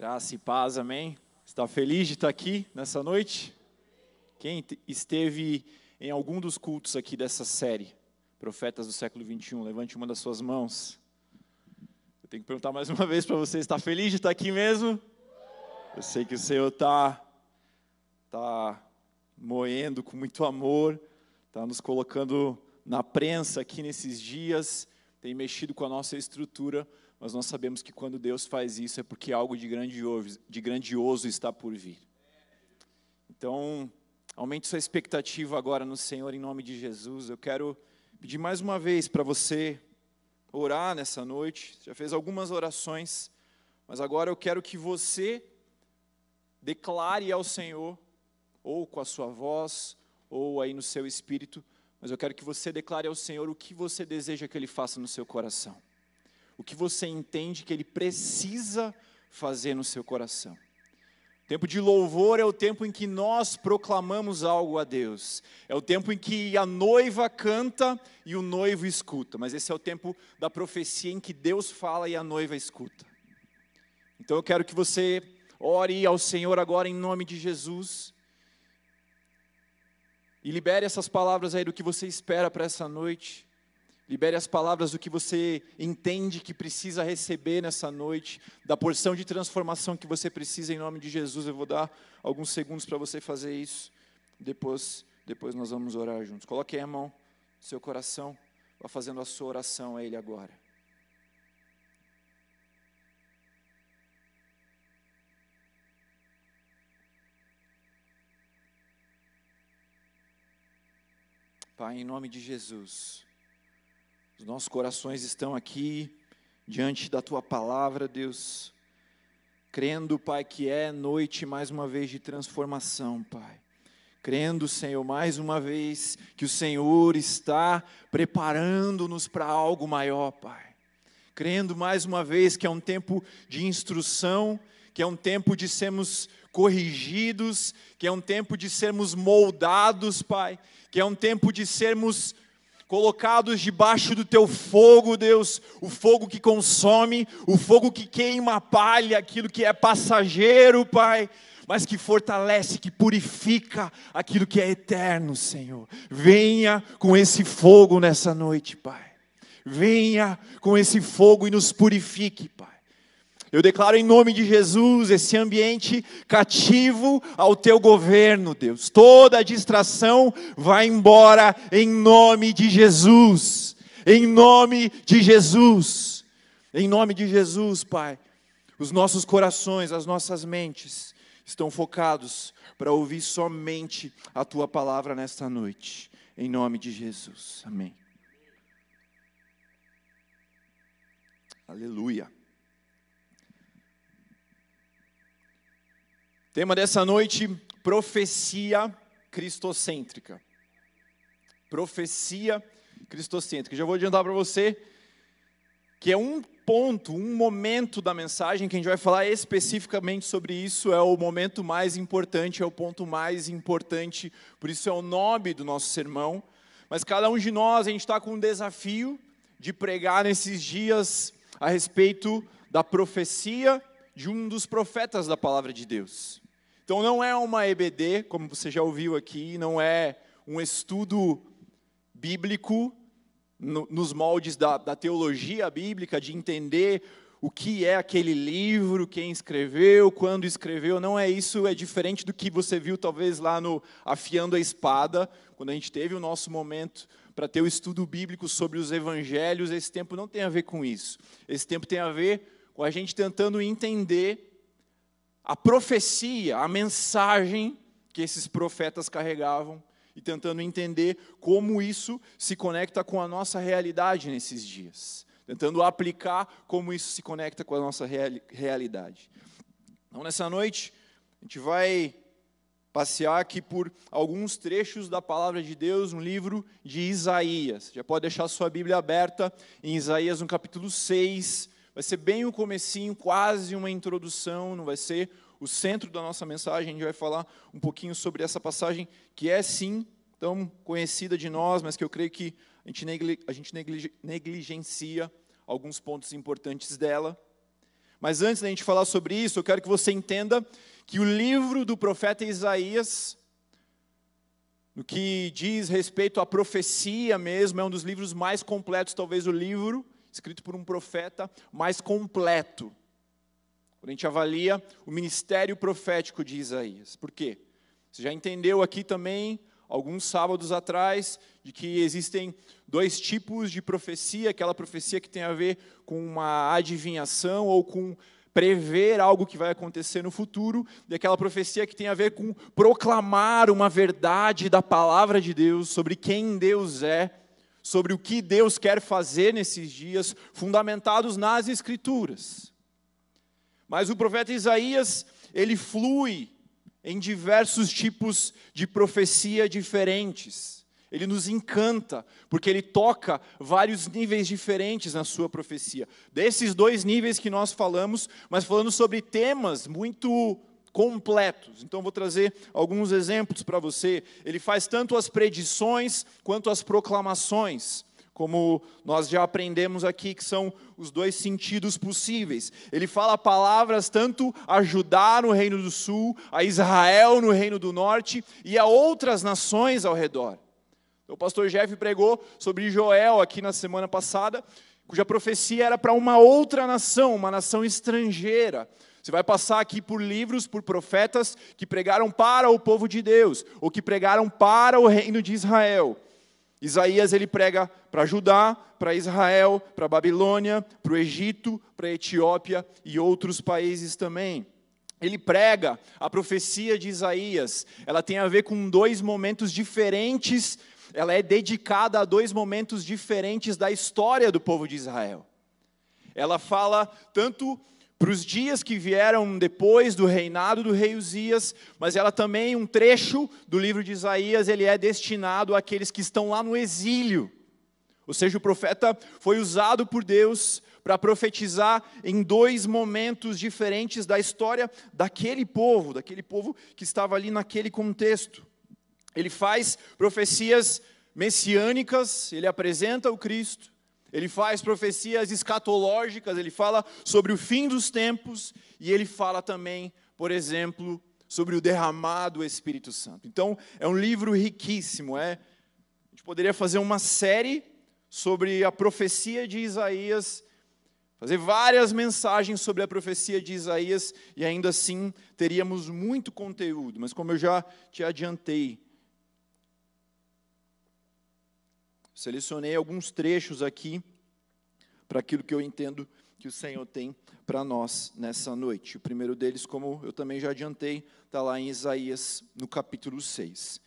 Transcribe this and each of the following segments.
Graça e paz, amém? Está feliz de estar aqui nessa noite? Quem esteve em algum dos cultos aqui dessa série, Profetas do século 21, levante uma das suas mãos. Eu tenho que perguntar mais uma vez para você: está feliz de estar aqui mesmo? Eu sei que o Senhor está tá moendo com muito amor, está nos colocando na prensa aqui nesses dias, tem mexido com a nossa estrutura mas nós sabemos que quando Deus faz isso é porque algo de grandioso, de grandioso está por vir. Então, aumente sua expectativa agora no Senhor em nome de Jesus. Eu quero pedir mais uma vez para você orar nessa noite. Já fez algumas orações, mas agora eu quero que você declare ao Senhor, ou com a sua voz, ou aí no seu espírito, mas eu quero que você declare ao Senhor o que você deseja que Ele faça no seu coração o que você entende que Ele precisa fazer no seu coração. Tempo de louvor é o tempo em que nós proclamamos algo a Deus. É o tempo em que a noiva canta e o noivo escuta. Mas esse é o tempo da profecia em que Deus fala e a noiva escuta. Então eu quero que você ore ao Senhor agora em nome de Jesus. E libere essas palavras aí do que você espera para essa noite. Libere as palavras do que você entende que precisa receber nessa noite, da porção de transformação que você precisa em nome de Jesus. Eu vou dar alguns segundos para você fazer isso. Depois, depois nós vamos orar juntos. Coloque a mão no seu coração, vá fazendo a sua oração a Ele agora. Pai, em nome de Jesus. Os nossos corações estão aqui diante da tua palavra, Deus, crendo, Pai, que é noite mais uma vez de transformação, Pai. Crendo, Senhor, mais uma vez que o Senhor está preparando-nos para algo maior, Pai. Crendo mais uma vez que é um tempo de instrução, que é um tempo de sermos corrigidos, que é um tempo de sermos moldados, Pai, que é um tempo de sermos colocados debaixo do teu fogo, Deus, o fogo que consome, o fogo que queima a palha, aquilo que é passageiro, Pai, mas que fortalece, que purifica aquilo que é eterno, Senhor. Venha com esse fogo nessa noite, Pai. Venha com esse fogo e nos purifique, Pai. Eu declaro em nome de Jesus esse ambiente cativo ao teu governo, Deus. Toda distração vai embora em nome de Jesus. Em nome de Jesus. Em nome de Jesus, Pai. Os nossos corações, as nossas mentes estão focados para ouvir somente a tua palavra nesta noite. Em nome de Jesus. Amém. Aleluia. Tema dessa noite: profecia cristocêntrica. Profecia cristocêntrica. Já vou adiantar para você que é um ponto, um momento da mensagem que a gente vai falar especificamente sobre isso, é o momento mais importante, é o ponto mais importante, por isso é o nome do nosso sermão. Mas cada um de nós, a gente está com um desafio de pregar nesses dias a respeito da profecia de um dos profetas da palavra de Deus. Então não é uma EBD, como você já ouviu aqui, não é um estudo bíblico no, nos moldes da, da teologia bíblica, de entender o que é aquele livro, quem escreveu, quando escreveu, não é isso, é diferente do que você viu talvez lá no Afiando a Espada, quando a gente teve o nosso momento para ter o estudo bíblico sobre os evangelhos, esse tempo não tem a ver com isso. Esse tempo tem a ver com a gente tentando entender a profecia, a mensagem que esses profetas carregavam e tentando entender como isso se conecta com a nossa realidade nesses dias, tentando aplicar como isso se conecta com a nossa realidade. Então, nessa noite, a gente vai passear aqui por alguns trechos da palavra de Deus no livro de Isaías. Já pode deixar sua Bíblia aberta em Isaías no capítulo 6, Vai ser bem o comecinho, quase uma introdução, não vai ser o centro da nossa mensagem. A gente vai falar um pouquinho sobre essa passagem que é sim tão conhecida de nós, mas que eu creio que a gente, negli a gente negligencia alguns pontos importantes dela. Mas antes da gente falar sobre isso, eu quero que você entenda que o livro do profeta Isaías, no que diz respeito à profecia mesmo, é um dos livros mais completos, talvez o livro escrito por um profeta mais completo. Quando a gente avalia o ministério profético de Isaías. Por quê? Você já entendeu aqui também, alguns sábados atrás, de que existem dois tipos de profecia: aquela profecia que tem a ver com uma adivinhação ou com prever algo que vai acontecer no futuro, e aquela profecia que tem a ver com proclamar uma verdade da palavra de Deus sobre quem Deus é, sobre o que Deus quer fazer nesses dias, fundamentados nas Escrituras. Mas o profeta Isaías, ele flui em diversos tipos de profecia diferentes. Ele nos encanta, porque ele toca vários níveis diferentes na sua profecia. Desses dois níveis que nós falamos, mas falando sobre temas muito completos. Então vou trazer alguns exemplos para você. Ele faz tanto as predições quanto as proclamações, como nós já aprendemos aqui que são os dois sentidos possíveis. Ele fala palavras tanto a Judá no reino do sul, a Israel no reino do norte e a outras nações ao redor. O pastor Jeff pregou sobre Joel aqui na semana passada, cuja profecia era para uma outra nação, uma nação estrangeira. Você vai passar aqui por livros, por profetas que pregaram para o povo de Deus, ou que pregaram para o reino de Israel. Isaías ele prega para Judá, para Israel, para Babilônia, para o Egito, para a Etiópia e outros países também. Ele prega a profecia de Isaías. Ela tem a ver com dois momentos diferentes ela é dedicada a dois momentos diferentes da história do povo de Israel. Ela fala tanto para os dias que vieram depois do reinado do rei Uzias, mas ela também, um trecho do livro de Isaías, ele é destinado àqueles que estão lá no exílio. Ou seja, o profeta foi usado por Deus para profetizar em dois momentos diferentes da história daquele povo, daquele povo que estava ali naquele contexto. Ele faz profecias messiânicas, ele apresenta o Cristo, ele faz profecias escatológicas, ele fala sobre o fim dos tempos e ele fala também, por exemplo, sobre o derramado Espírito Santo. Então, é um livro riquíssimo, é. A gente poderia fazer uma série sobre a profecia de Isaías, fazer várias mensagens sobre a profecia de Isaías e ainda assim teríamos muito conteúdo, mas como eu já te adiantei, Selecionei alguns trechos aqui para aquilo que eu entendo que o Senhor tem para nós nessa noite. O primeiro deles, como eu também já adiantei, está lá em Isaías, no capítulo 6.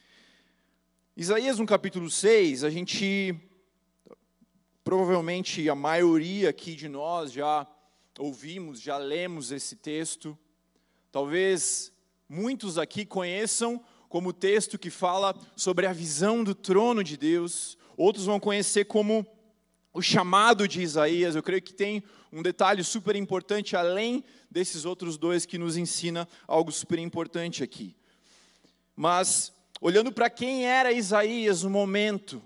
Isaías, no capítulo 6, a gente, provavelmente a maioria aqui de nós já ouvimos, já lemos esse texto. Talvez muitos aqui conheçam como texto que fala sobre a visão do trono de Deus, outros vão conhecer como o chamado de Isaías. Eu creio que tem um detalhe super importante, além desses outros dois, que nos ensina algo super importante aqui. Mas, olhando para quem era Isaías no momento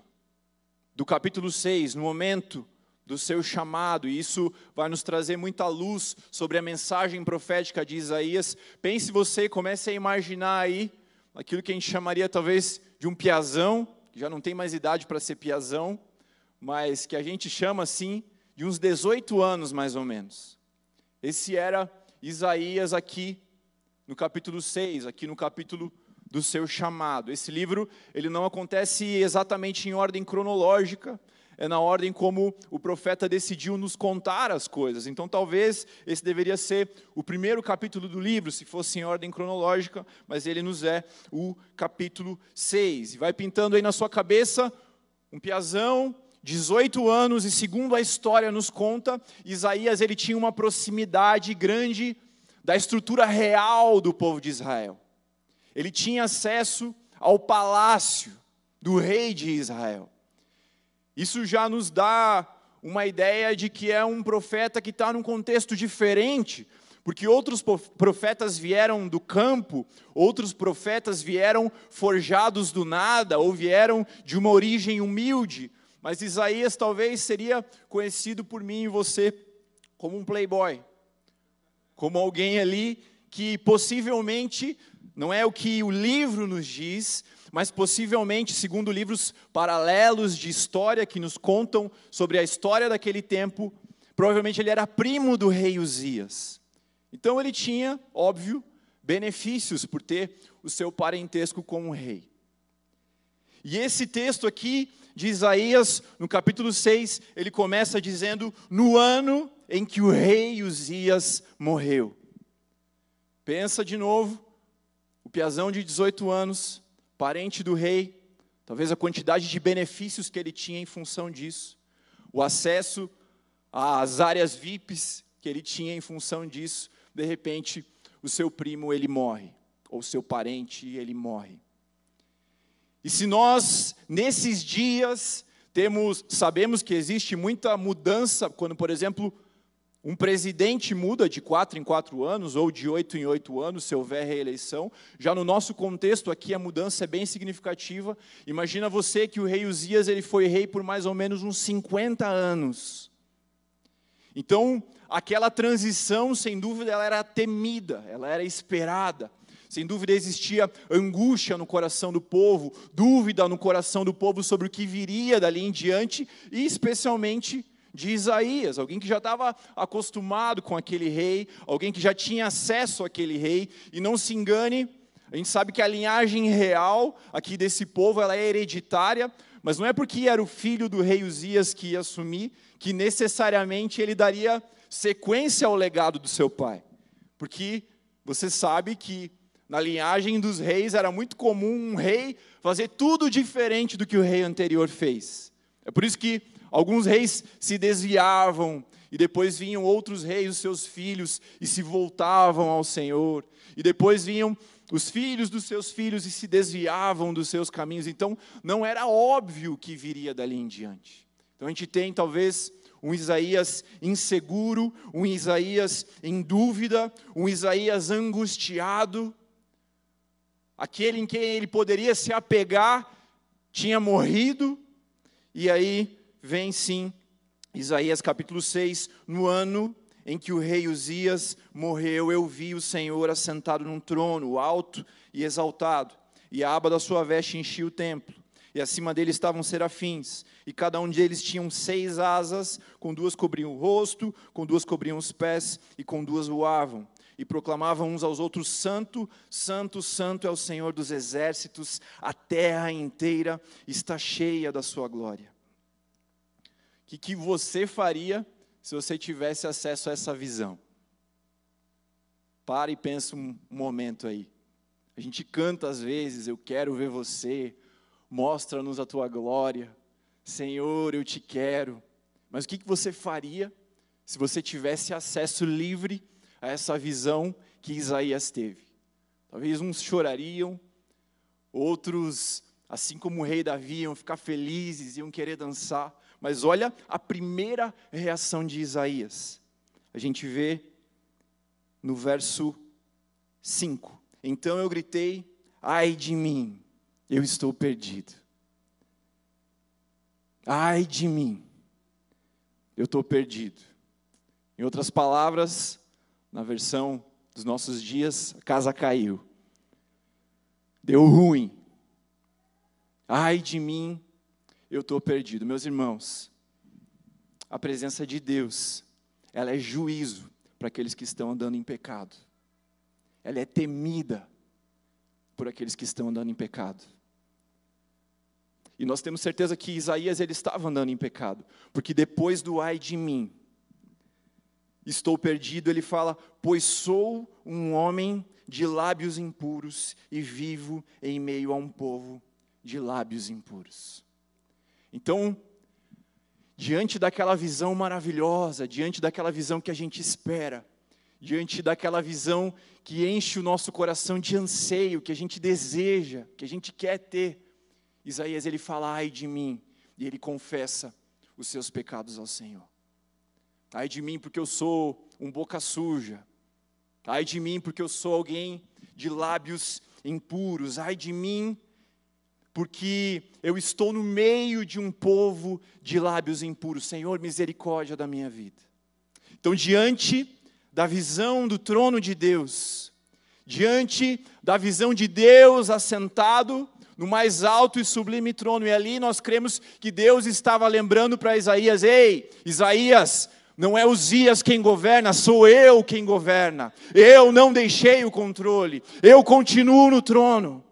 do capítulo 6, no momento do seu chamado, e isso vai nos trazer muita luz sobre a mensagem profética de Isaías. Pense você, comece a imaginar aí aquilo que a gente chamaria talvez de um piazão, já não tem mais idade para ser piazão, mas que a gente chama assim de uns 18 anos mais ou menos. Esse era Isaías aqui no capítulo 6, aqui no capítulo do seu chamado. Esse livro, ele não acontece exatamente em ordem cronológica, é na ordem como o profeta decidiu nos contar as coisas. Então, talvez esse deveria ser o primeiro capítulo do livro, se fosse em ordem cronológica, mas ele nos é o capítulo 6. E vai pintando aí na sua cabeça um piazão, 18 anos, e segundo a história nos conta, Isaías ele tinha uma proximidade grande da estrutura real do povo de Israel. Ele tinha acesso ao palácio do rei de Israel. Isso já nos dá uma ideia de que é um profeta que está num contexto diferente, porque outros profetas vieram do campo, outros profetas vieram forjados do nada, ou vieram de uma origem humilde, mas Isaías talvez seria conhecido por mim e você como um playboy, como alguém ali que possivelmente não é o que o livro nos diz, mas possivelmente, segundo livros paralelos de história que nos contam sobre a história daquele tempo, provavelmente ele era primo do rei Uzias. Então ele tinha, óbvio, benefícios por ter o seu parentesco com o rei. E esse texto aqui de Isaías, no capítulo 6, ele começa dizendo: No ano em que o rei Uzias morreu. Pensa de novo, o piazão de 18 anos, parente do rei, talvez a quantidade de benefícios que ele tinha em função disso, o acesso às áreas VIPs que ele tinha em função disso, de repente o seu primo ele morre, ou seu parente ele morre. E se nós nesses dias temos, sabemos que existe muita mudança quando, por exemplo, um presidente muda de quatro em quatro anos ou de oito em oito anos, se houver reeleição. Já no nosso contexto aqui a mudança é bem significativa. Imagina você que o rei Uzias ele foi rei por mais ou menos uns 50 anos. Então, aquela transição, sem dúvida, ela era temida, ela era esperada. Sem dúvida existia angústia no coração do povo, dúvida no coração do povo sobre o que viria dali em diante, e especialmente de Isaías, alguém que já estava acostumado com aquele rei, alguém que já tinha acesso àquele rei, e não se engane, a gente sabe que a linhagem real aqui desse povo ela é hereditária, mas não é porque era o filho do rei Uzias que ia assumir que necessariamente ele daria sequência ao legado do seu pai. Porque você sabe que na linhagem dos reis era muito comum um rei fazer tudo diferente do que o rei anterior fez. É por isso que Alguns reis se desviavam, e depois vinham outros reis, os seus filhos, e se voltavam ao Senhor. E depois vinham os filhos dos seus filhos e se desviavam dos seus caminhos. Então, não era óbvio que viria dali em diante. Então, a gente tem talvez um Isaías inseguro, um Isaías em dúvida, um Isaías angustiado. Aquele em quem ele poderia se apegar tinha morrido, e aí vem sim Isaías capítulo 6, no ano em que o rei Uzias morreu, eu vi o Senhor assentado num trono alto e exaltado, e a aba da sua veste enchia o templo. E acima dele estavam serafins, e cada um deles tinha seis asas, com duas cobriam o rosto, com duas cobriam os pés, e com duas voavam. E proclamavam uns aos outros: Santo, Santo, Santo é o Senhor dos exércitos, a terra inteira está cheia da sua glória que, que você faria se você tivesse acesso a essa visão? Para e pensa um momento aí. A gente canta às vezes, eu quero ver você, mostra-nos a tua glória, Senhor, eu te quero. Mas o que, que você faria se você tivesse acesso livre a essa visão que Isaías teve? Talvez uns chorariam, outros, assim como o rei Davi, iam ficar felizes, iam querer dançar. Mas olha a primeira reação de Isaías. A gente vê no verso 5. Então eu gritei: Ai de mim, eu estou perdido. Ai de mim, eu estou perdido. Em outras palavras, na versão dos nossos dias, a casa caiu. Deu ruim. Ai de mim, eu estou perdido. Meus irmãos, a presença de Deus, ela é juízo para aqueles que estão andando em pecado. Ela é temida por aqueles que estão andando em pecado. E nós temos certeza que Isaías ele estava andando em pecado, porque depois do ai de mim, estou perdido, ele fala: "Pois sou um homem de lábios impuros e vivo em meio a um povo de lábios impuros". Então, diante daquela visão maravilhosa, diante daquela visão que a gente espera, diante daquela visão que enche o nosso coração de anseio, que a gente deseja, que a gente quer ter, Isaías ele fala: "Ai de mim", e ele confessa os seus pecados ao Senhor. Ai de mim porque eu sou um boca suja. Ai de mim porque eu sou alguém de lábios impuros. Ai de mim porque eu estou no meio de um povo de lábios impuros. Senhor, misericórdia da minha vida. Então, diante da visão do trono de Deus, diante da visão de Deus assentado no mais alto e sublime trono. E ali nós cremos que Deus estava lembrando para Isaías: Ei, Isaías, não é Uzias quem governa, sou eu quem governa. Eu não deixei o controle, eu continuo no trono.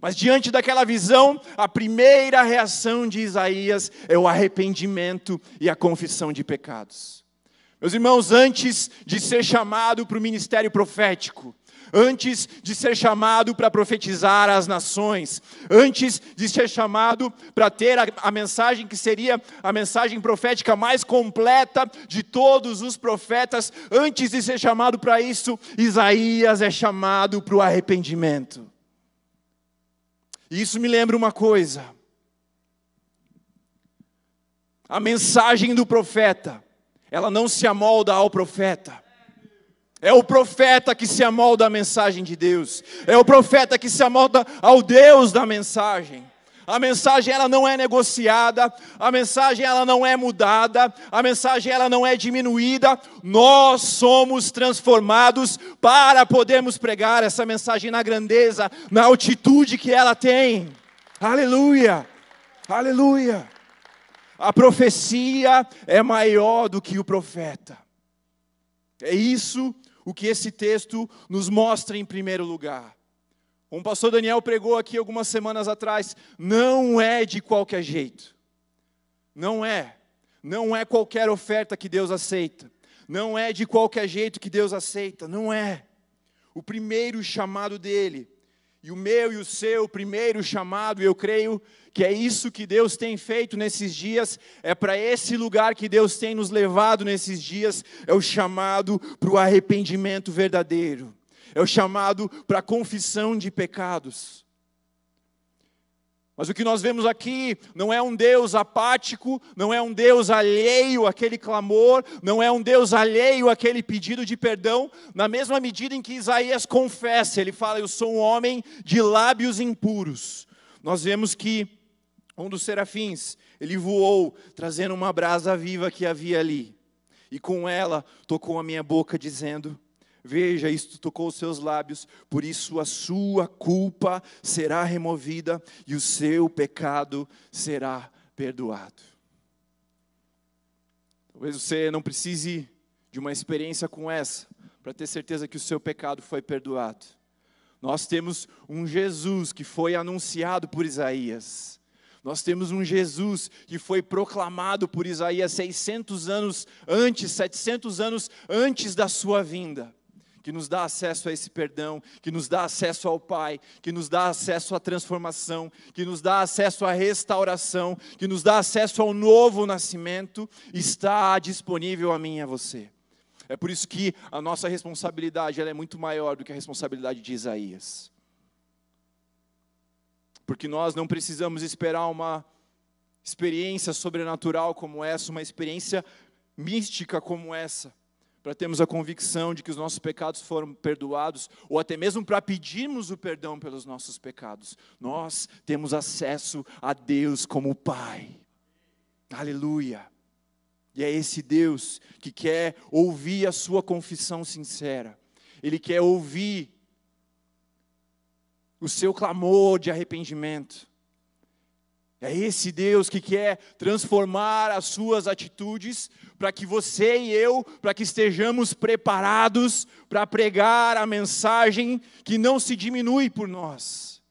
Mas diante daquela visão, a primeira reação de Isaías é o arrependimento e a confissão de pecados. Meus irmãos, antes de ser chamado para o ministério profético, antes de ser chamado para profetizar as nações, antes de ser chamado para ter a, a, mensagem que seria a mensagem profética mais completa de todos os profetas, antes de ser chamado para isso, Isaías é chamado para o arrependimento. E isso me lembra uma coisa. A mensagem do profeta, ela não se amolda ao profeta. É o profeta que se amolda à mensagem de Deus. É o profeta que se amolda ao Deus da mensagem. A mensagem ela não é negociada, a mensagem ela não é mudada, a mensagem ela não é diminuída. Nós somos transformados para podermos pregar essa mensagem na grandeza, na altitude que ela tem. Aleluia. Aleluia. A profecia é maior do que o profeta. É isso o que esse texto nos mostra em primeiro lugar. Como o pastor Daniel pregou aqui algumas semanas atrás, não é de qualquer jeito. Não é. Não é qualquer oferta que Deus aceita. Não é de qualquer jeito que Deus aceita. Não é. O primeiro chamado dele e o meu e o seu primeiro chamado, eu creio que é isso que Deus tem feito nesses dias, é para esse lugar que Deus tem nos levado nesses dias, é o chamado para o arrependimento verdadeiro, é o chamado para confissão de pecados. Mas o que nós vemos aqui não é um Deus apático, não é um Deus alheio àquele clamor, não é um Deus alheio àquele pedido de perdão, na mesma medida em que Isaías confessa, ele fala: Eu sou um homem de lábios impuros. Nós vemos que um dos serafins, ele voou, trazendo uma brasa viva que havia ali, e com ela tocou a minha boca, dizendo: Veja, isto tocou os seus lábios, por isso a sua culpa será removida e o seu pecado será perdoado. Talvez você não precise de uma experiência com essa para ter certeza que o seu pecado foi perdoado. Nós temos um Jesus que foi anunciado por Isaías. Nós temos um Jesus que foi proclamado por Isaías 600 anos antes, 700 anos antes da sua vinda que nos dá acesso a esse perdão, que nos dá acesso ao Pai, que nos dá acesso à transformação, que nos dá acesso à restauração, que nos dá acesso ao novo nascimento, está disponível a mim e a você. É por isso que a nossa responsabilidade é muito maior do que a responsabilidade de Isaías. Porque nós não precisamos esperar uma experiência sobrenatural como essa, uma experiência mística como essa para termos a convicção de que os nossos pecados foram perdoados, ou até mesmo para pedirmos o perdão pelos nossos pecados. Nós temos acesso a Deus como Pai. Aleluia. E é esse Deus que quer ouvir a sua confissão sincera. Ele quer ouvir o seu clamor de arrependimento. É esse Deus que quer transformar as suas atitudes para que você e eu, para que estejamos preparados para pregar a mensagem que não se diminui por nós.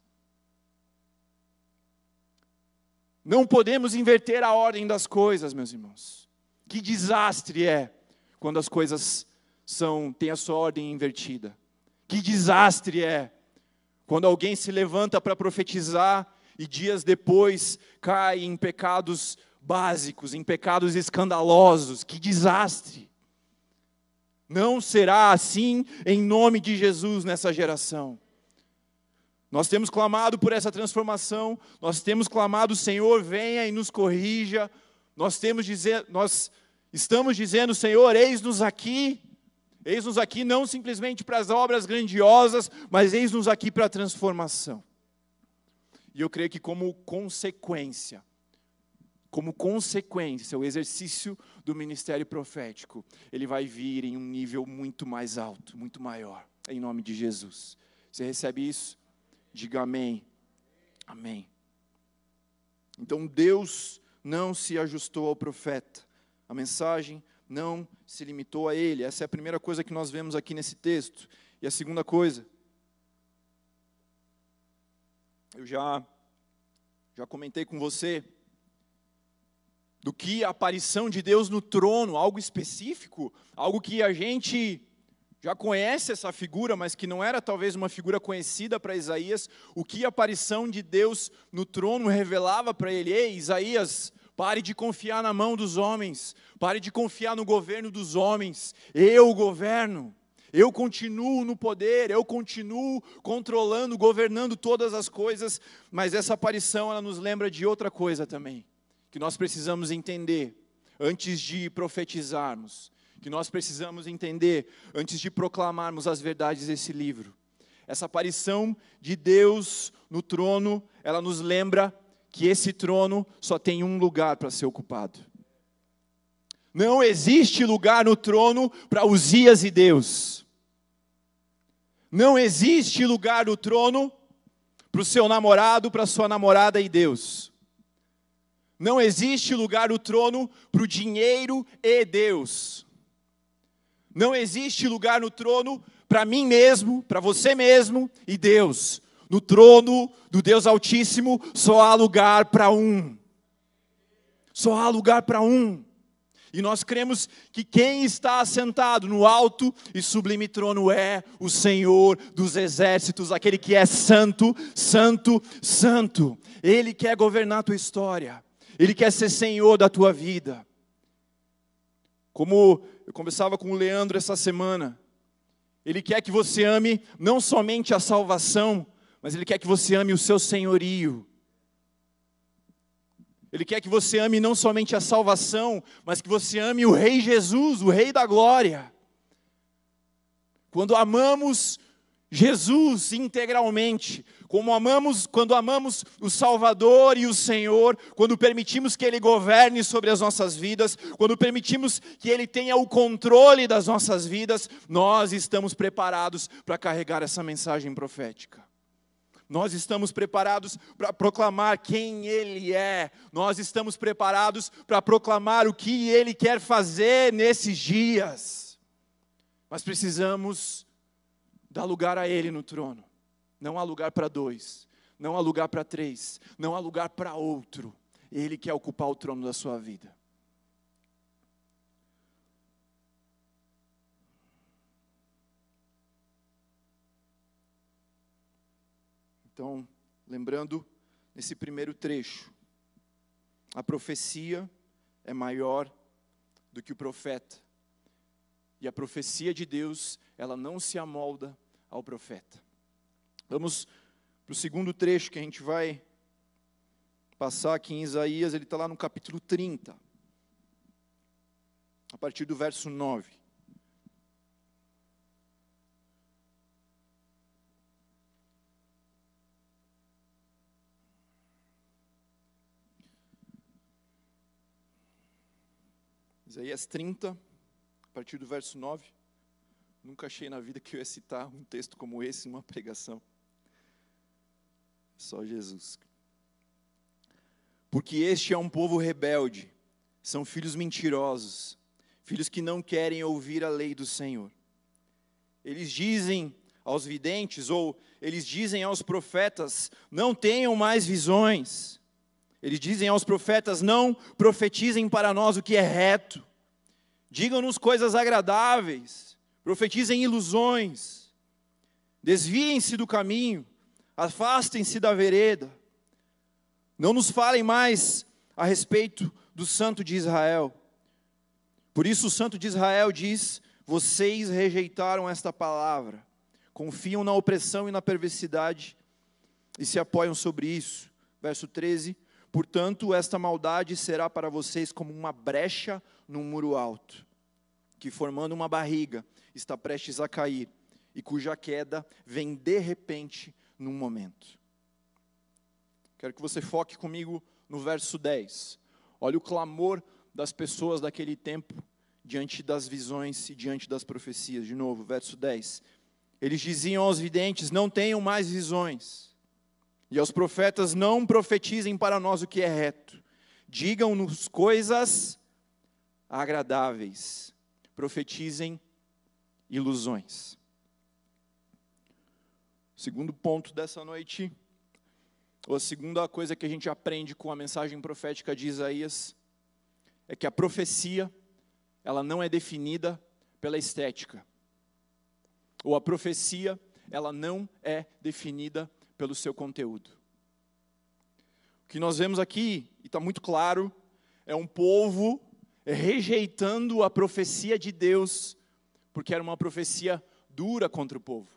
Não podemos inverter a ordem das coisas, meus irmãos. Que desastre é quando as coisas são têm a sua ordem invertida. Que desastre é quando alguém se levanta para profetizar e dias depois cai em pecados básicos, em pecados escandalosos. Que desastre! Não será assim em nome de Jesus nessa geração. Nós temos clamado por essa transformação, nós temos clamado, Senhor, venha e nos corrija. Nós temos dizer, nós estamos dizendo, Senhor, eis-nos aqui. Eis-nos aqui não simplesmente para as obras grandiosas, mas eis-nos aqui para a transformação. E eu creio que, como consequência como consequência, o exercício do ministério profético, ele vai vir em um nível muito mais alto, muito maior, em nome de Jesus. Você recebe isso? Diga amém. Amém. Então Deus não se ajustou ao profeta. A mensagem não se limitou a ele. Essa é a primeira coisa que nós vemos aqui nesse texto. E a segunda coisa, eu já já comentei com você do que a aparição de Deus no trono, algo específico, algo que a gente já conhece essa figura, mas que não era talvez uma figura conhecida para Isaías, o que a aparição de Deus no trono revelava para ele. Ei, Isaías, pare de confiar na mão dos homens, pare de confiar no governo dos homens, eu governo. Eu continuo no poder, eu continuo controlando, governando todas as coisas, mas essa aparição ela nos lembra de outra coisa também que nós precisamos entender antes de profetizarmos, que nós precisamos entender antes de proclamarmos as verdades desse livro. Essa aparição de Deus no trono, ela nos lembra que esse trono só tem um lugar para ser ocupado. Não existe lugar no trono para Uzias e Deus. Não existe lugar no trono para o seu namorado, para a sua namorada e Deus. Não existe lugar no trono para o dinheiro e Deus. Não existe lugar no trono para mim mesmo, para você mesmo e Deus. No trono do Deus Altíssimo só há lugar para um. Só há lugar para um. E nós cremos que quem está assentado no alto e sublime trono é o Senhor dos exércitos, aquele que é santo, santo, santo. Ele quer governar a tua história. Ele quer ser senhor da tua vida. Como eu conversava com o Leandro essa semana, ele quer que você ame não somente a salvação, mas ele quer que você ame o seu senhorio. Ele quer que você ame não somente a salvação, mas que você ame o Rei Jesus, o Rei da glória. Quando amamos Jesus integralmente, como amamos, quando amamos o Salvador e o Senhor, quando permitimos que Ele governe sobre as nossas vidas, quando permitimos que Ele tenha o controle das nossas vidas, nós estamos preparados para carregar essa mensagem profética. Nós estamos preparados para proclamar quem Ele é, nós estamos preparados para proclamar o que Ele quer fazer nesses dias. Mas precisamos Dá lugar a Ele no trono. Não há lugar para dois, não há lugar para três, não há lugar para outro. Ele quer ocupar o trono da sua vida. Então, lembrando nesse primeiro trecho, a profecia é maior do que o profeta. E a profecia de Deus, ela não se amolda ao profeta. Vamos para o segundo trecho que a gente vai passar aqui em Isaías, ele está lá no capítulo 30, a partir do verso 9. Isaías 30, a partir do verso 9. Nunca achei na vida que eu ia citar um texto como esse numa pregação. Só Jesus. Porque este é um povo rebelde, são filhos mentirosos, filhos que não querem ouvir a lei do Senhor. Eles dizem aos videntes, ou eles dizem aos profetas: não tenham mais visões. Eles dizem aos profetas: não profetizem para nós o que é reto. Digam-nos coisas agradáveis, profetizem ilusões, desviem-se do caminho, afastem-se da vereda, não nos falem mais a respeito do Santo de Israel. Por isso o Santo de Israel diz: Vocês rejeitaram esta palavra, confiam na opressão e na perversidade e se apoiam sobre isso. Verso 13: Portanto, esta maldade será para vocês como uma brecha num muro alto, que formando uma barriga está prestes a cair e cuja queda vem de repente num momento. Quero que você foque comigo no verso 10. Olha o clamor das pessoas daquele tempo diante das visões e diante das profecias. De novo, verso 10. Eles diziam aos videntes: Não tenham mais visões. E aos profetas: Não profetizem para nós o que é reto. Digam-nos coisas agradáveis. Profetizem ilusões. Segundo ponto dessa noite, ou a segunda coisa que a gente aprende com a mensagem profética de Isaías, é que a profecia, ela não é definida pela estética. Ou a profecia, ela não é definida pelo seu conteúdo. O que nós vemos aqui, e está muito claro, é um povo rejeitando a profecia de Deus, porque era uma profecia dura contra o povo.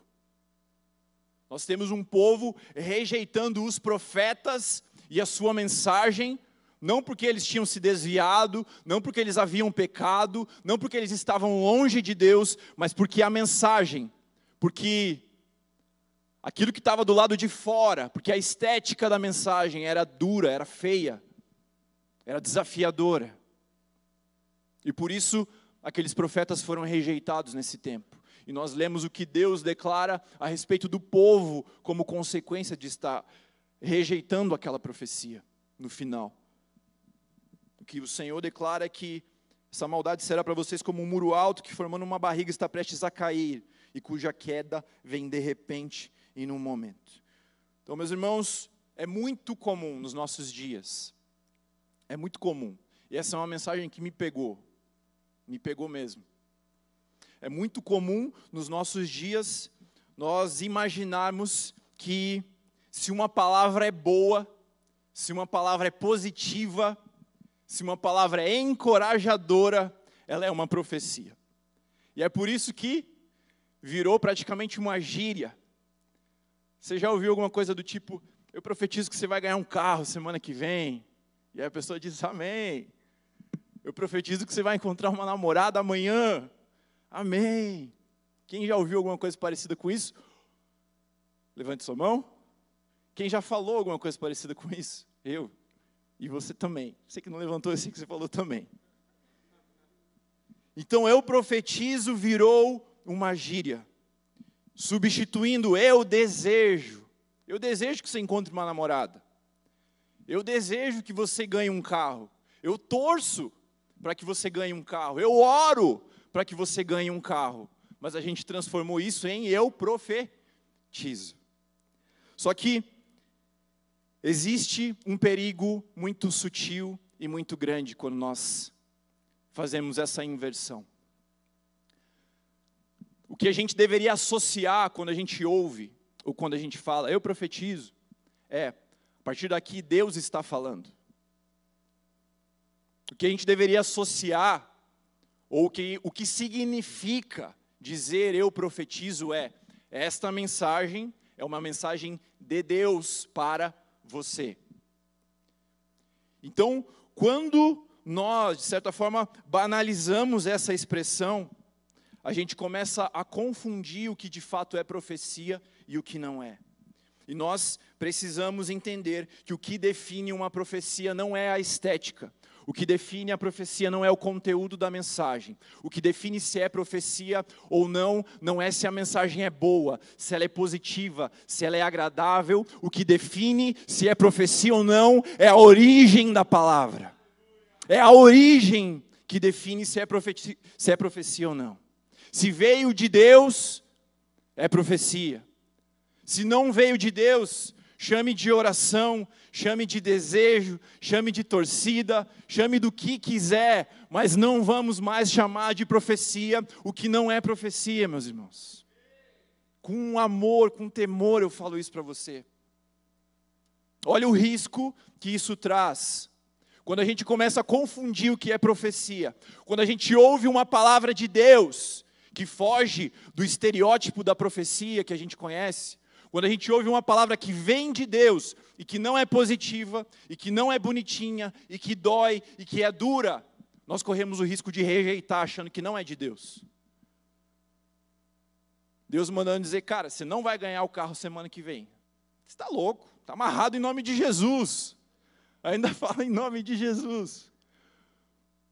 Nós temos um povo rejeitando os profetas e a sua mensagem, não porque eles tinham se desviado, não porque eles haviam pecado, não porque eles estavam longe de Deus, mas porque a mensagem, porque aquilo que estava do lado de fora, porque a estética da mensagem era dura, era feia, era desafiadora. E por isso aqueles profetas foram rejeitados nesse tempo. E nós lemos o que Deus declara a respeito do povo como consequência de estar rejeitando aquela profecia no final. O que o Senhor declara é que essa maldade será para vocês como um muro alto que formando uma barriga está prestes a cair e cuja queda vem de repente e num momento. Então, meus irmãos, é muito comum nos nossos dias. É muito comum. E essa é uma mensagem que me pegou. Me pegou mesmo. É muito comum nos nossos dias nós imaginarmos que se uma palavra é boa, se uma palavra é positiva, se uma palavra é encorajadora, ela é uma profecia. E é por isso que virou praticamente uma gíria. Você já ouviu alguma coisa do tipo: Eu profetizo que você vai ganhar um carro semana que vem? E aí a pessoa diz: Amém. Eu profetizo que você vai encontrar uma namorada amanhã. Amém. Quem já ouviu alguma coisa parecida com isso? Levante sua mão. Quem já falou alguma coisa parecida com isso? Eu. E você também. Você que não levantou, eu sei que você falou também. Então, eu profetizo virou uma gíria, substituindo eu desejo. Eu desejo que você encontre uma namorada. Eu desejo que você ganhe um carro. Eu torço para que você ganhe um carro. Eu oro para que você ganhe um carro, mas a gente transformou isso em eu profetizo. Só que existe um perigo muito sutil e muito grande quando nós fazemos essa inversão. O que a gente deveria associar quando a gente ouve, ou quando a gente fala, eu profetizo, é, a partir daqui Deus está falando. O que a gente deveria associar ou que, o que significa dizer eu profetizo é: esta mensagem é uma mensagem de Deus para você. Então, quando nós, de certa forma, banalizamos essa expressão, a gente começa a confundir o que de fato é profecia e o que não é. E nós precisamos entender que o que define uma profecia não é a estética, o que define a profecia não é o conteúdo da mensagem. O que define se é profecia ou não, não é se a mensagem é boa, se ela é positiva, se ela é agradável. O que define se é profecia ou não é a origem da palavra. É a origem que define se é profecia, se é profecia ou não. Se veio de Deus, é profecia. Se não veio de Deus, chame de oração, chame de desejo, chame de torcida, chame do que quiser, mas não vamos mais chamar de profecia o que não é profecia, meus irmãos. Com amor, com temor eu falo isso para você. Olha o risco que isso traz. Quando a gente começa a confundir o que é profecia, quando a gente ouve uma palavra de Deus que foge do estereótipo da profecia que a gente conhece, quando a gente ouve uma palavra que vem de Deus e que não é positiva, e que não é bonitinha, e que dói, e que é dura, nós corremos o risco de rejeitar achando que não é de Deus. Deus mandando dizer, cara, você não vai ganhar o carro semana que vem. Você está louco, está amarrado em nome de Jesus. Ainda fala em nome de Jesus.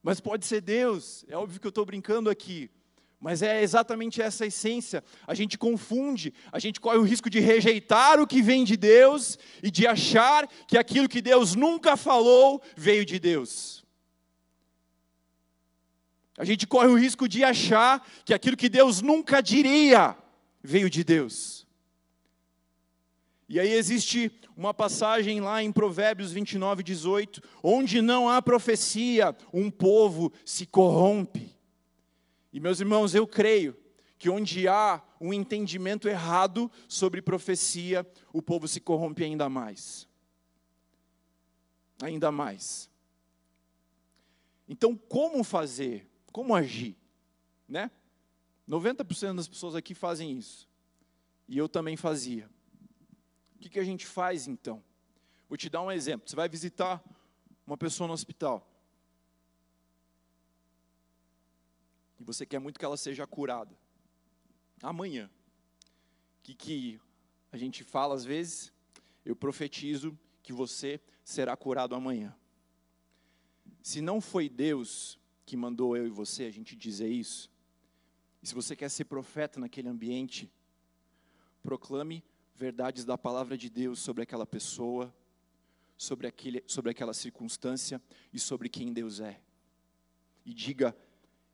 Mas pode ser Deus, é óbvio que eu estou brincando aqui. Mas é exatamente essa a essência. A gente confunde, a gente corre o risco de rejeitar o que vem de Deus e de achar que aquilo que Deus nunca falou veio de Deus. A gente corre o risco de achar que aquilo que Deus nunca diria veio de Deus. E aí existe uma passagem lá em Provérbios 29, 18, onde não há profecia, um povo se corrompe. E meus irmãos, eu creio que onde há um entendimento errado sobre profecia, o povo se corrompe ainda mais. Ainda mais. Então, como fazer? Como agir? Né? 90% das pessoas aqui fazem isso. E eu também fazia. O que, que a gente faz então? Vou te dar um exemplo. Você vai visitar uma pessoa no hospital. E você quer muito que ela seja curada. Amanhã. O que, que a gente fala às vezes? Eu profetizo que você será curado amanhã. Se não foi Deus que mandou eu e você a gente dizer isso, e se você quer ser profeta naquele ambiente, proclame verdades da palavra de Deus sobre aquela pessoa, sobre, aquele, sobre aquela circunstância e sobre quem Deus é. E diga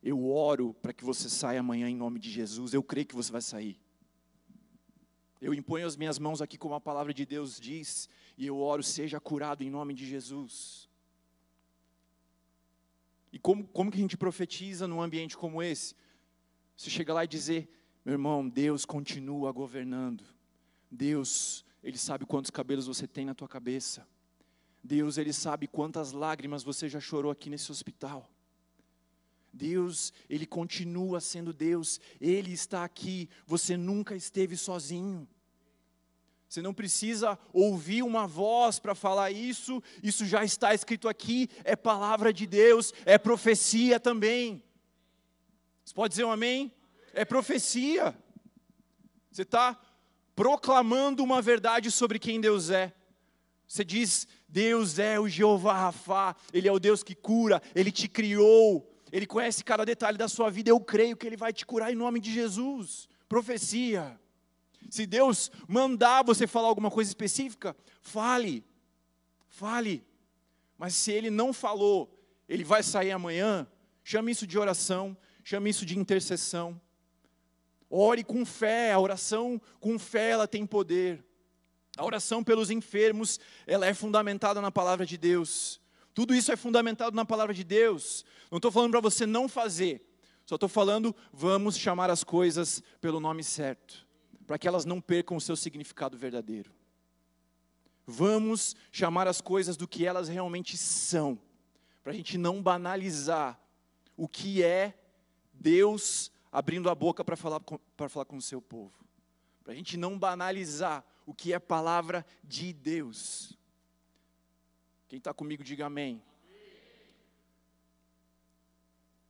eu oro para que você saia amanhã em nome de Jesus. Eu creio que você vai sair. Eu imponho as minhas mãos aqui como a palavra de Deus diz, e eu oro, seja curado em nome de Jesus. E como, como que a gente profetiza num ambiente como esse? Você chega lá e dizer, meu irmão, Deus continua governando. Deus, Ele sabe quantos cabelos você tem na tua cabeça. Deus, Ele sabe quantas lágrimas você já chorou aqui nesse hospital. Deus, Ele continua sendo Deus, Ele está aqui, você nunca esteve sozinho. Você não precisa ouvir uma voz para falar isso, isso já está escrito aqui, é palavra de Deus, é profecia também. Você pode dizer um amém? É profecia. Você está proclamando uma verdade sobre quem Deus é. Você diz, Deus é o Jeová Rafá, Ele é o Deus que cura, Ele te criou, ele conhece cada detalhe da sua vida. Eu creio que Ele vai te curar em nome de Jesus. Profecia. Se Deus mandar você falar alguma coisa específica, fale. Fale. Mas se Ele não falou, Ele vai sair amanhã, chame isso de oração, chame isso de intercessão. Ore com fé, a oração com fé ela tem poder. A oração pelos enfermos, ela é fundamentada na palavra de Deus. Tudo isso é fundamentado na palavra de Deus. Não estou falando para você não fazer, só estou falando, vamos chamar as coisas pelo nome certo, para que elas não percam o seu significado verdadeiro. Vamos chamar as coisas do que elas realmente são, para a gente não banalizar o que é Deus abrindo a boca para falar, para falar com o seu povo, para a gente não banalizar o que é palavra de Deus. Quem está comigo, diga amém.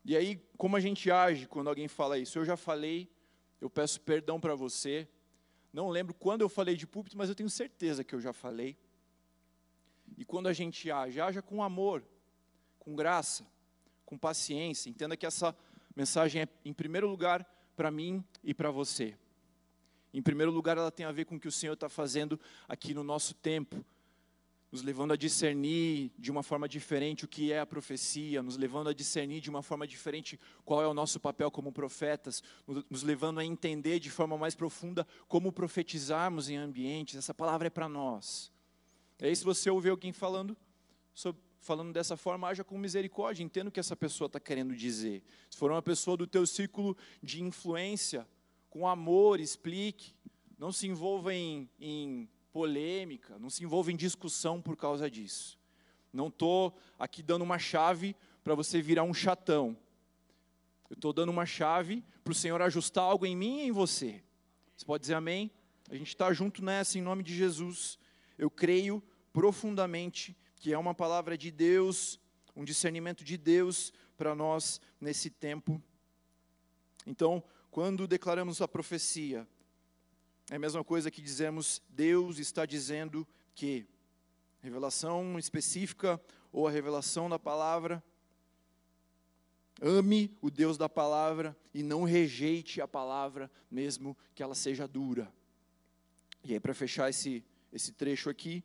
E aí, como a gente age quando alguém fala isso? Eu já falei, eu peço perdão para você. Não lembro quando eu falei de púlpito, mas eu tenho certeza que eu já falei. E quando a gente age, haja com amor, com graça, com paciência. Entenda que essa mensagem é, em primeiro lugar, para mim e para você. Em primeiro lugar, ela tem a ver com o que o Senhor está fazendo aqui no nosso tempo, nos levando a discernir de uma forma diferente o que é a profecia, nos levando a discernir de uma forma diferente qual é o nosso papel como profetas, nos levando a entender de forma mais profunda como profetizarmos em ambientes. Essa palavra é para nós. E aí, se você ouvir alguém falando, sobre, falando dessa forma, haja com misericórdia, entenda o que essa pessoa está querendo dizer. Se for uma pessoa do teu círculo de influência, com amor, explique. Não se envolva em, em polêmica, não se envolva em discussão por causa disso. Não estou aqui dando uma chave para você virar um chatão. Eu estou dando uma chave para o Senhor ajustar algo em mim e em você. Você pode dizer amém? A gente está junto nessa em nome de Jesus. Eu creio profundamente que é uma palavra de Deus, um discernimento de Deus para nós nesse tempo. Então, quando declaramos a profecia, é a mesma coisa que dizemos, Deus está dizendo que. Revelação específica ou a revelação da palavra. Ame o Deus da palavra e não rejeite a palavra, mesmo que ela seja dura. E aí, para fechar esse, esse trecho aqui,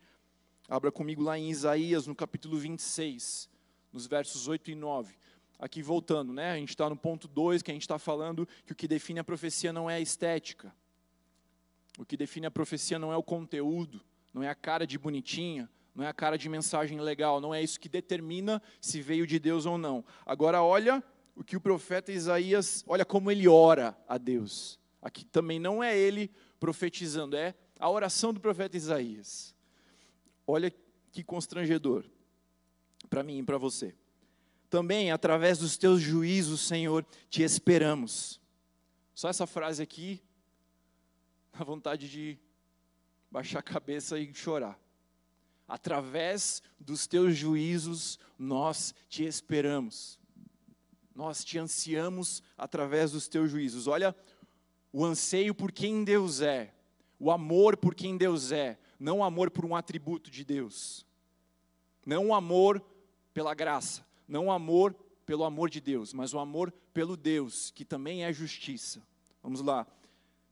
abra comigo lá em Isaías, no capítulo 26, nos versos 8 e 9. Aqui voltando, né? A gente está no ponto 2, que a gente está falando que o que define a profecia não é a estética. O que define a profecia não é o conteúdo, não é a cara de bonitinha, não é a cara de mensagem legal, não é isso que determina se veio de Deus ou não. Agora olha o que o profeta Isaías, olha como ele ora a Deus. Aqui também não é ele profetizando, é a oração do profeta Isaías. Olha que constrangedor para mim e para você. Também através dos teus juízos, Senhor, te esperamos. Só essa frase aqui, a vontade de baixar a cabeça e chorar através dos teus juízos nós te esperamos. Nós te ansiamos através dos teus juízos. Olha o anseio por quem Deus é, o amor por quem Deus é, não o amor por um atributo de Deus. Não o amor pela graça, não o amor pelo amor de Deus, mas o amor pelo Deus, que também é justiça. Vamos lá.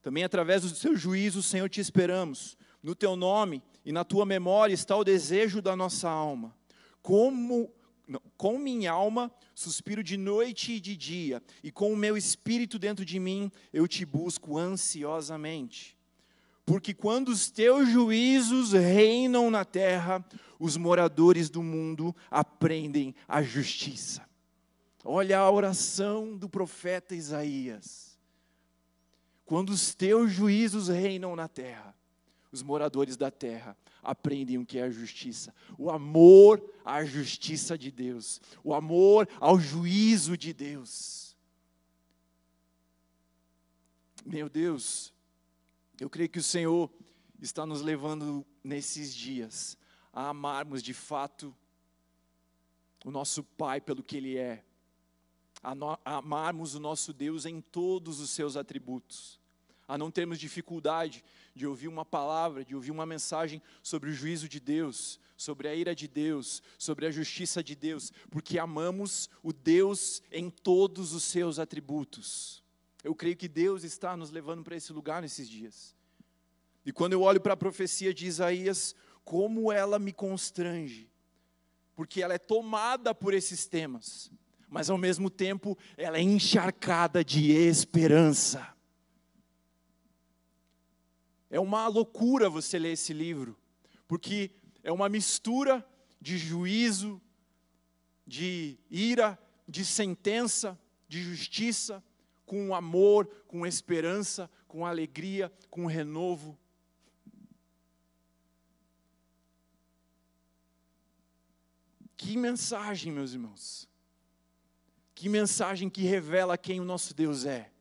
Também através dos teus juízos, Senhor, te esperamos. No teu nome e na tua memória está o desejo da nossa alma. Como com minha alma suspiro de noite e de dia, e com o meu espírito dentro de mim eu te busco ansiosamente. Porque quando os teus juízos reinam na terra, os moradores do mundo aprendem a justiça. Olha a oração do profeta Isaías. Quando os teus juízos reinam na terra, os moradores da terra aprendem o que é a justiça, o amor à justiça de Deus, o amor ao juízo de Deus. Meu Deus, eu creio que o Senhor está nos levando nesses dias a amarmos de fato o nosso Pai pelo que Ele é, a, no, a amarmos o nosso Deus em todos os seus atributos a não termos dificuldade de ouvir uma palavra, de ouvir uma mensagem sobre o juízo de Deus, sobre a ira de Deus, sobre a justiça de Deus, porque amamos o Deus em todos os seus atributos. Eu creio que Deus está nos levando para esse lugar nesses dias. E quando eu olho para a profecia de Isaías, como ela me constrange, porque ela é tomada por esses temas, mas ao mesmo tempo ela é encharcada de esperança. É uma loucura você ler esse livro, porque é uma mistura de juízo, de ira, de sentença, de justiça, com amor, com esperança, com alegria, com renovo. Que mensagem, meus irmãos. Que mensagem que revela quem o nosso Deus é.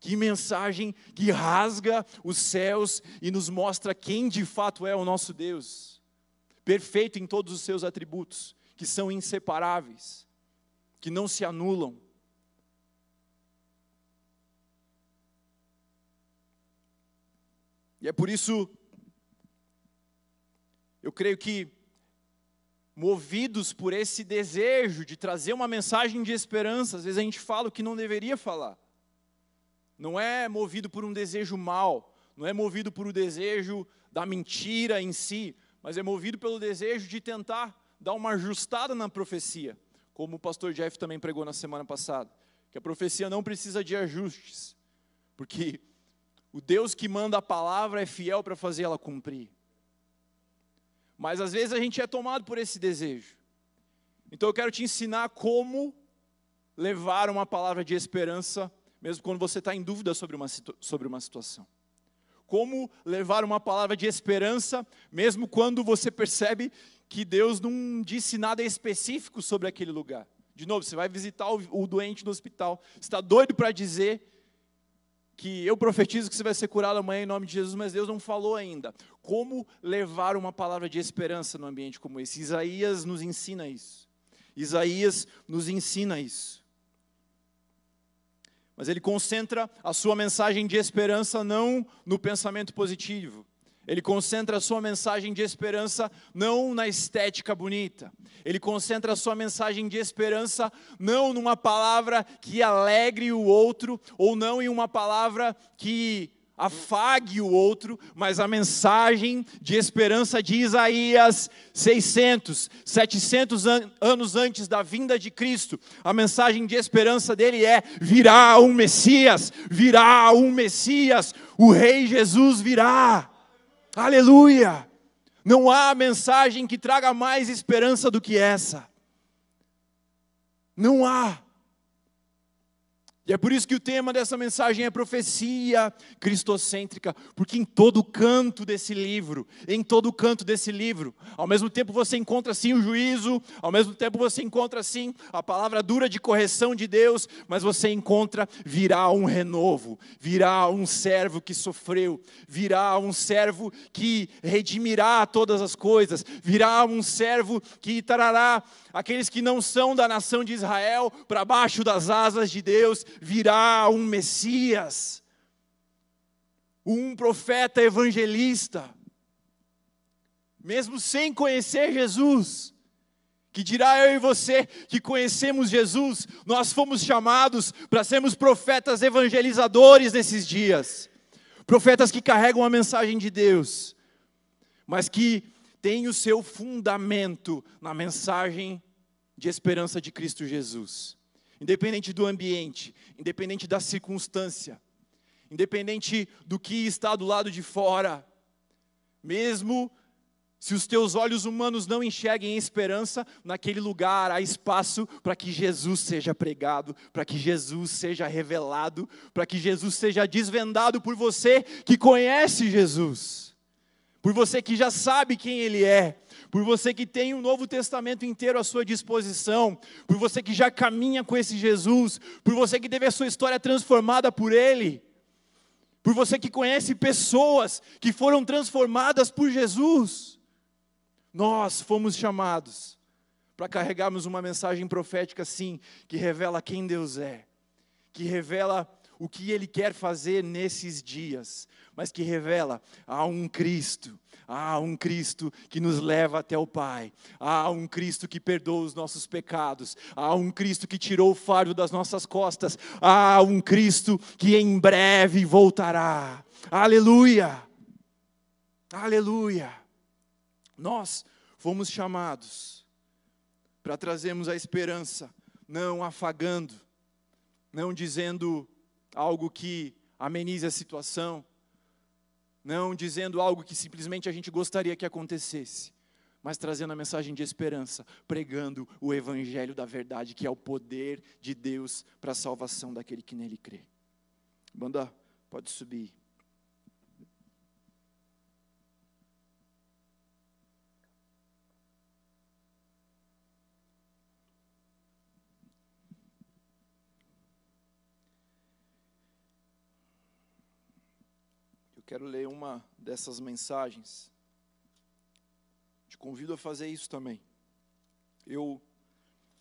Que mensagem que rasga os céus e nos mostra quem de fato é o nosso Deus. Perfeito em todos os seus atributos, que são inseparáveis, que não se anulam. E é por isso, eu creio que, movidos por esse desejo de trazer uma mensagem de esperança, às vezes a gente fala o que não deveria falar não é movido por um desejo mal, não é movido por o um desejo da mentira em si, mas é movido pelo desejo de tentar dar uma ajustada na profecia, como o pastor Jeff também pregou na semana passada, que a profecia não precisa de ajustes, porque o Deus que manda a palavra é fiel para fazer ela cumprir. Mas às vezes a gente é tomado por esse desejo. Então eu quero te ensinar como levar uma palavra de esperança mesmo quando você está em dúvida sobre uma, sobre uma situação. Como levar uma palavra de esperança, mesmo quando você percebe que Deus não disse nada específico sobre aquele lugar. De novo, você vai visitar o, o doente no hospital, está doido para dizer que eu profetizo que você vai ser curado amanhã em nome de Jesus, mas Deus não falou ainda. Como levar uma palavra de esperança num ambiente como esse? Isaías nos ensina isso. Isaías nos ensina isso mas ele concentra a sua mensagem de esperança não no pensamento positivo. Ele concentra a sua mensagem de esperança não na estética bonita. Ele concentra a sua mensagem de esperança não numa palavra que alegre o outro, ou não em uma palavra que afague o outro, mas a mensagem de esperança de Isaías 600, 700 an anos antes da vinda de Cristo, a mensagem de esperança dele é: virá um Messias, virá um Messias, o Rei Jesus virá. Aleluia! Não há mensagem que traga mais esperança do que essa. Não há. E é por isso que o tema dessa mensagem é profecia cristocêntrica, porque em todo canto desse livro, em todo canto desse livro, ao mesmo tempo você encontra sim o juízo, ao mesmo tempo você encontra sim a palavra dura de correção de Deus, mas você encontra virá um renovo, virá um servo que sofreu, virá um servo que redimirá todas as coisas, virá um servo que trará aqueles que não são da nação de Israel para baixo das asas de Deus, virá um Messias, um profeta evangelista, mesmo sem conhecer Jesus, que dirá eu e você que conhecemos Jesus, nós fomos chamados para sermos profetas evangelizadores nesses dias, profetas que carregam a mensagem de Deus, mas que têm o seu fundamento na mensagem de esperança de Cristo Jesus independente do ambiente, independente da circunstância, independente do que está do lado de fora, mesmo se os teus olhos humanos não enxerguem esperança, naquele lugar há espaço para que Jesus seja pregado, para que Jesus seja revelado, para que Jesus seja desvendado por você que conhece Jesus, por você que já sabe quem Ele é, por você que tem o Novo Testamento inteiro à sua disposição, por você que já caminha com esse Jesus, por você que teve a sua história transformada por Ele, por você que conhece pessoas que foram transformadas por Jesus. Nós fomos chamados para carregarmos uma mensagem profética, sim, que revela quem Deus é, que revela o que Ele quer fazer nesses dias, mas que revela há um Cristo Há um Cristo que nos leva até o Pai. Há um Cristo que perdoa os nossos pecados. Há um Cristo que tirou o fardo das nossas costas. Há um Cristo que em breve voltará. Aleluia! Aleluia! Nós fomos chamados para trazermos a esperança, não afagando, não dizendo algo que amenize a situação, não dizendo algo que simplesmente a gente gostaria que acontecesse, mas trazendo a mensagem de esperança, pregando o evangelho da verdade, que é o poder de Deus para a salvação daquele que nele crê. Banda, pode subir. Quero ler uma dessas mensagens. Te convido a fazer isso também. Eu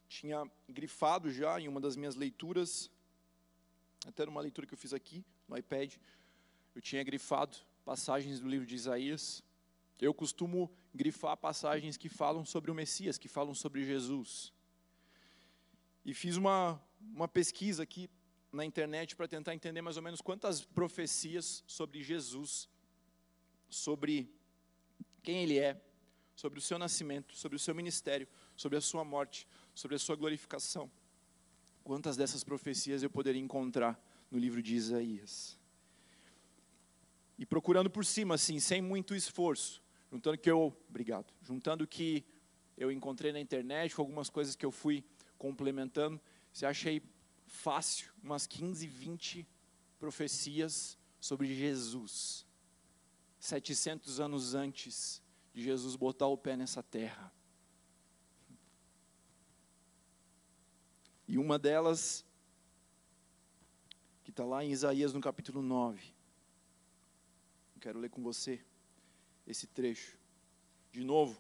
tinha grifado já em uma das minhas leituras, até numa leitura que eu fiz aqui no iPad, eu tinha grifado passagens do livro de Isaías. Eu costumo grifar passagens que falam sobre o Messias, que falam sobre Jesus. E fiz uma, uma pesquisa aqui na internet para tentar entender mais ou menos quantas profecias sobre Jesus, sobre quem ele é, sobre o seu nascimento, sobre o seu ministério, sobre a sua morte, sobre a sua glorificação. Quantas dessas profecias eu poderia encontrar no livro de Isaías? E procurando por cima, assim, sem muito esforço, juntando que eu, obrigado, juntando que eu encontrei na internet, com algumas coisas que eu fui complementando, você achei fácil umas 15, 20 profecias sobre Jesus. 700 anos antes de Jesus botar o pé nessa terra. E uma delas, que está lá em Isaías no capítulo 9. Eu quero ler com você esse trecho. De novo,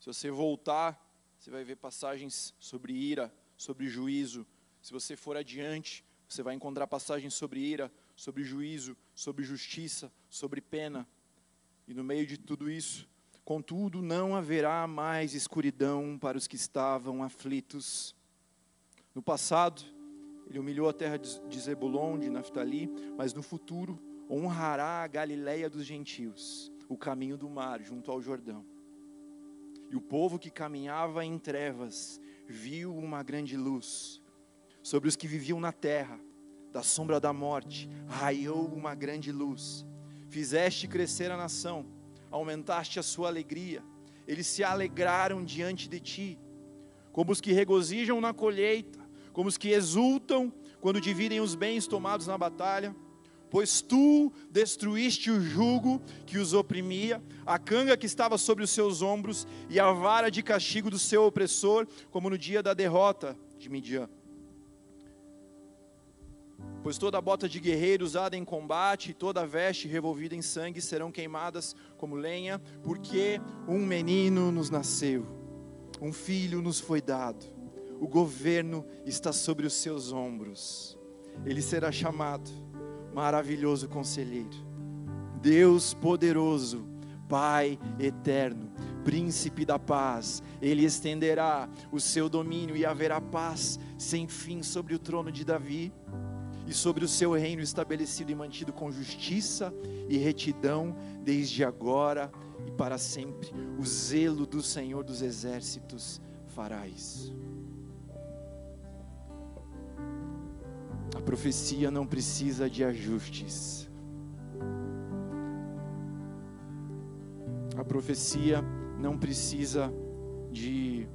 se você voltar, você vai ver passagens sobre ira, sobre juízo, se você for adiante, você vai encontrar passagens sobre ira, sobre juízo, sobre justiça, sobre pena. E no meio de tudo isso, contudo, não haverá mais escuridão para os que estavam aflitos. No passado, ele humilhou a terra de Zebulon, de Naftali, mas no futuro honrará a Galileia dos gentios, o caminho do mar junto ao Jordão. E o povo que caminhava em trevas viu uma grande luz. Sobre os que viviam na terra, da sombra da morte, raiou uma grande luz. Fizeste crescer a nação, aumentaste a sua alegria. Eles se alegraram diante de ti, como os que regozijam na colheita, como os que exultam quando dividem os bens tomados na batalha pois tu destruíste o jugo que os oprimia, a canga que estava sobre os seus ombros e a vara de castigo do seu opressor, como no dia da derrota de Midian. Pois toda bota de guerreiro usada em combate e toda veste revolvida em sangue serão queimadas como lenha, porque um menino nos nasceu, um filho nos foi dado, o governo está sobre os seus ombros, ele será chamado maravilhoso conselheiro, Deus poderoso, Pai eterno, príncipe da paz, ele estenderá o seu domínio e haverá paz sem fim sobre o trono de Davi e sobre o seu reino estabelecido e mantido com justiça e retidão desde agora e para sempre. O zelo do Senhor dos exércitos fará isso. A profecia não precisa de ajustes. A profecia não precisa de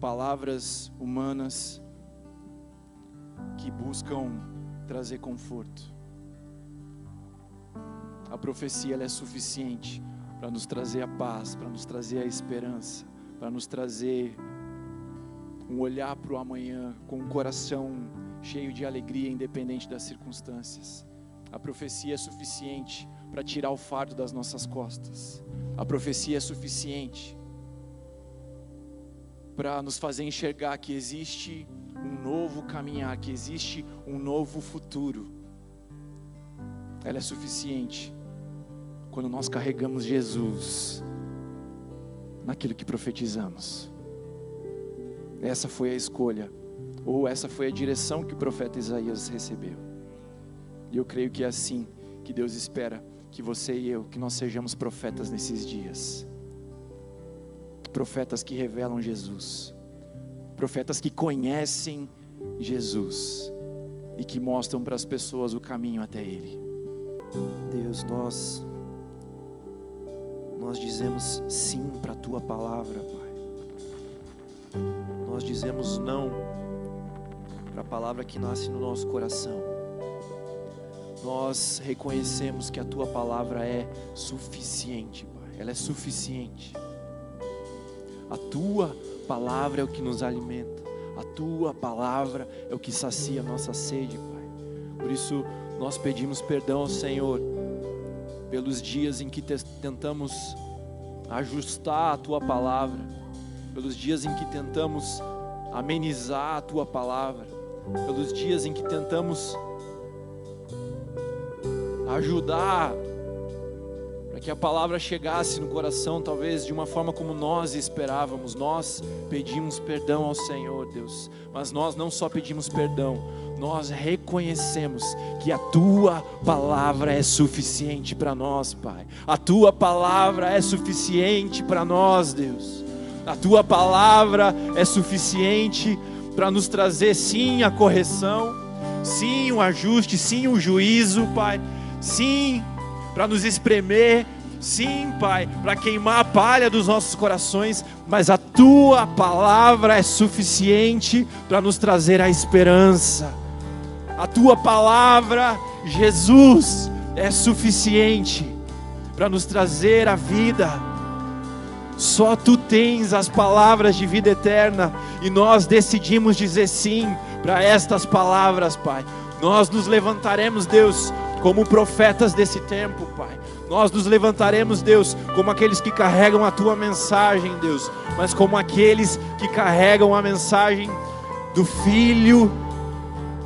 palavras humanas que buscam trazer conforto. A profecia é suficiente para nos trazer a paz, para nos trazer a esperança, para nos trazer um olhar para o amanhã com um coração cheio de alegria, independente das circunstâncias. A profecia é suficiente para tirar o fardo das nossas costas. A profecia é suficiente para nos fazer enxergar que existe um novo caminhar, que existe um novo futuro. Ela é suficiente quando nós carregamos Jesus naquilo que profetizamos. Essa foi a escolha ou essa foi a direção que o profeta Isaías recebeu. E eu creio que é assim que Deus espera que você e eu, que nós sejamos profetas nesses dias. Profetas que revelam Jesus. Profetas que conhecem Jesus e que mostram para as pessoas o caminho até Ele. Deus, nós nós dizemos sim para a tua palavra, Pai. Nós dizemos não para a palavra que nasce no nosso coração. Nós reconhecemos que a tua palavra é suficiente, Pai. Ela é suficiente. A tua palavra é o que nos alimenta. A tua palavra é o que sacia a nossa sede, Pai. Por isso nós pedimos perdão ao Senhor pelos dias em que tentamos ajustar a tua palavra, pelos dias em que tentamos amenizar a tua palavra, pelos dias em que tentamos ajudar para que a palavra chegasse no coração, talvez de uma forma como nós esperávamos. Nós pedimos perdão ao Senhor, Deus, mas nós não só pedimos perdão, nós reconhecemos que a tua palavra é suficiente para nós, Pai. A tua palavra é suficiente para nós, Deus. A tua palavra é suficiente para nos trazer sim a correção, sim o ajuste, sim o juízo, Pai. Sim, para nos espremer, sim, Pai, para queimar a palha dos nossos corações, mas a tua palavra é suficiente para nos trazer a esperança. A tua palavra, Jesus, é suficiente para nos trazer a vida só tu tens as palavras de vida eterna e nós decidimos dizer sim para estas palavras, Pai. Nós nos levantaremos, Deus, como profetas desse tempo, Pai. Nós nos levantaremos, Deus, como aqueles que carregam a tua mensagem, Deus, mas como aqueles que carregam a mensagem do Filho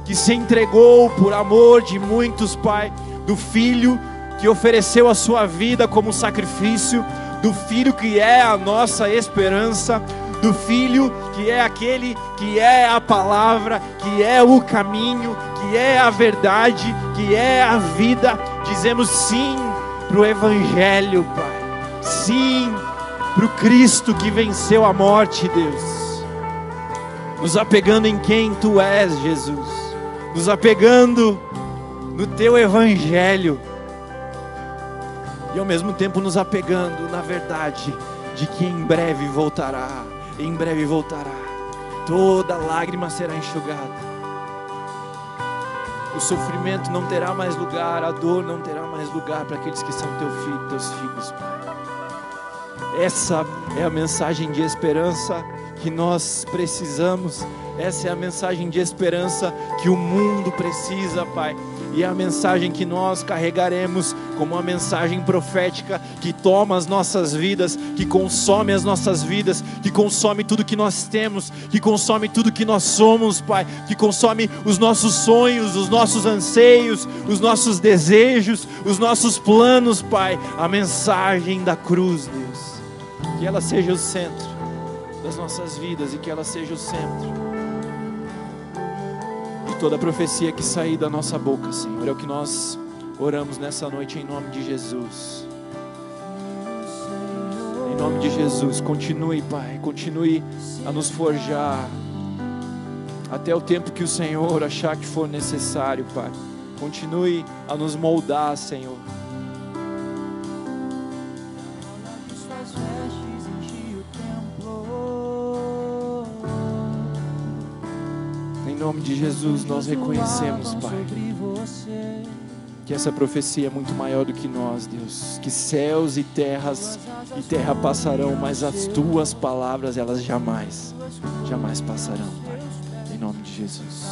que se entregou por amor de muitos, Pai, do Filho que ofereceu a sua vida como sacrifício, do Filho que é a nossa esperança, do Filho que é aquele que é a palavra, que é o caminho, que é a verdade, que é a vida. Dizemos sim para o Evangelho, Pai. Sim para o Cristo que venceu a morte, Deus. Nos apegando em quem Tu és, Jesus. Nos apegando no Teu Evangelho. E ao mesmo tempo nos apegando na verdade de que em breve voltará. Em breve voltará. Toda lágrima será enxugada. O sofrimento não terá mais lugar, a dor não terá mais lugar para aqueles que são teu filho, teus filhos, Pai. Essa é a mensagem de esperança que nós precisamos. Essa é a mensagem de esperança que o mundo precisa, Pai. E é a mensagem que nós carregaremos como uma mensagem profética que toma as nossas vidas, que consome as nossas vidas, que consome tudo que nós temos, que consome tudo que nós somos, Pai, que consome os nossos sonhos, os nossos anseios, os nossos desejos, os nossos planos, Pai. A mensagem da cruz, Deus que ela seja o centro das nossas vidas e que ela seja o centro toda profecia que sair da nossa boca, Senhor. É o que nós oramos nessa noite em nome de Jesus. Em nome de Jesus, continue, Pai, continue a nos forjar até o tempo que o Senhor achar que for necessário, Pai. Continue a nos moldar, Senhor. Nome de Jesus, nós reconhecemos, Pai, que essa profecia é muito maior do que nós, Deus. Que céus e terras e terra passarão, mas as tuas palavras, elas jamais, jamais passarão, Pai. Em nome de Jesus.